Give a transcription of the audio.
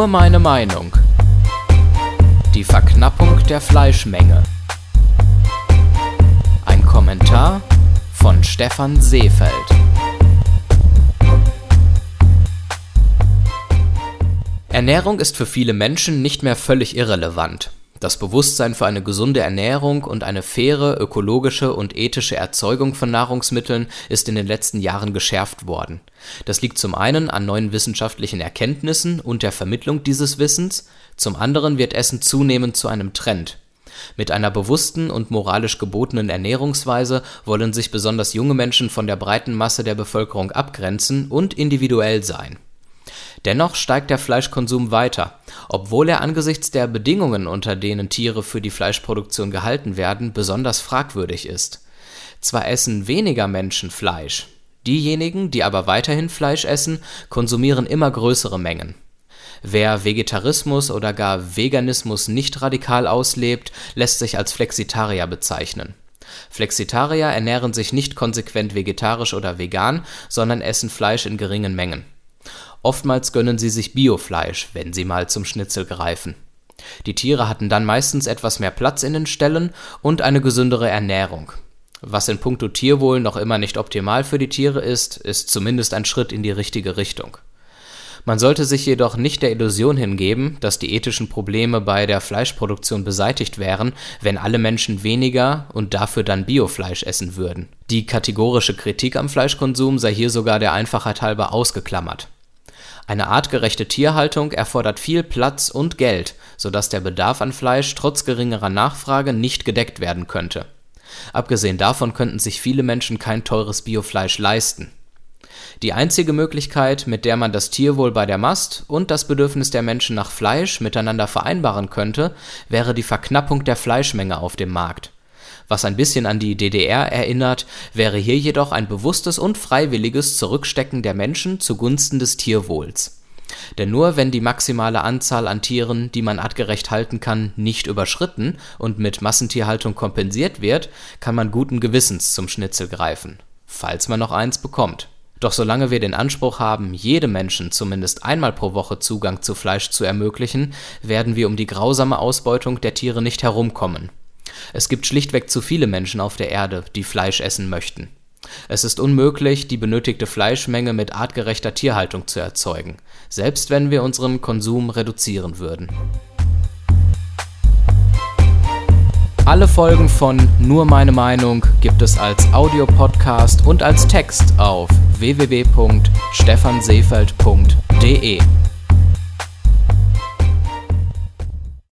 Nur meine Meinung. Die Verknappung der Fleischmenge. Ein Kommentar von Stefan Seefeld. Ernährung ist für viele Menschen nicht mehr völlig irrelevant. Das Bewusstsein für eine gesunde Ernährung und eine faire, ökologische und ethische Erzeugung von Nahrungsmitteln ist in den letzten Jahren geschärft worden. Das liegt zum einen an neuen wissenschaftlichen Erkenntnissen und der Vermittlung dieses Wissens, zum anderen wird Essen zunehmend zu einem Trend. Mit einer bewussten und moralisch gebotenen Ernährungsweise wollen sich besonders junge Menschen von der breiten Masse der Bevölkerung abgrenzen und individuell sein Dennoch steigt der Fleischkonsum weiter, obwohl er angesichts der Bedingungen, unter denen Tiere für die Fleischproduktion gehalten werden, besonders fragwürdig ist. Zwar essen weniger Menschen Fleisch, diejenigen, die aber weiterhin Fleisch essen, konsumieren immer größere Mengen. Wer Vegetarismus oder gar Veganismus nicht radikal auslebt, lässt sich als Flexitarier bezeichnen. Flexitarier ernähren sich nicht konsequent vegetarisch oder vegan, sondern essen Fleisch in geringen Mengen Oftmals gönnen sie sich Biofleisch, wenn sie mal zum Schnitzel greifen. Die Tiere hatten dann meistens etwas mehr Platz in den Ställen und eine gesündere Ernährung. Was in puncto Tierwohl noch immer nicht optimal für die Tiere ist, ist zumindest ein Schritt in die richtige Richtung. Man sollte sich jedoch nicht der Illusion hingeben, dass die ethischen Probleme bei der Fleischproduktion beseitigt wären, wenn alle Menschen weniger und dafür dann Biofleisch essen würden. Die kategorische Kritik am Fleischkonsum sei hier sogar der Einfachheit halber ausgeklammert. Eine artgerechte Tierhaltung erfordert viel Platz und Geld, sodass der Bedarf an Fleisch trotz geringerer Nachfrage nicht gedeckt werden könnte. Abgesehen davon könnten sich viele Menschen kein teures Biofleisch leisten. Die einzige Möglichkeit, mit der man das Tierwohl bei der Mast und das Bedürfnis der Menschen nach Fleisch miteinander vereinbaren könnte, wäre die Verknappung der Fleischmenge auf dem Markt was ein bisschen an die DDR erinnert, wäre hier jedoch ein bewusstes und freiwilliges Zurückstecken der Menschen zugunsten des Tierwohls. Denn nur wenn die maximale Anzahl an Tieren, die man artgerecht halten kann, nicht überschritten und mit Massentierhaltung kompensiert wird, kann man guten Gewissens zum Schnitzel greifen. Falls man noch eins bekommt. Doch solange wir den Anspruch haben, jedem Menschen zumindest einmal pro Woche Zugang zu Fleisch zu ermöglichen, werden wir um die grausame Ausbeutung der Tiere nicht herumkommen. Es gibt schlichtweg zu viele Menschen auf der Erde, die Fleisch essen möchten. Es ist unmöglich, die benötigte Fleischmenge mit artgerechter Tierhaltung zu erzeugen, selbst wenn wir unseren Konsum reduzieren würden. Alle Folgen von Nur meine Meinung gibt es als Audiopodcast und als Text auf www.stephanseefeld.de.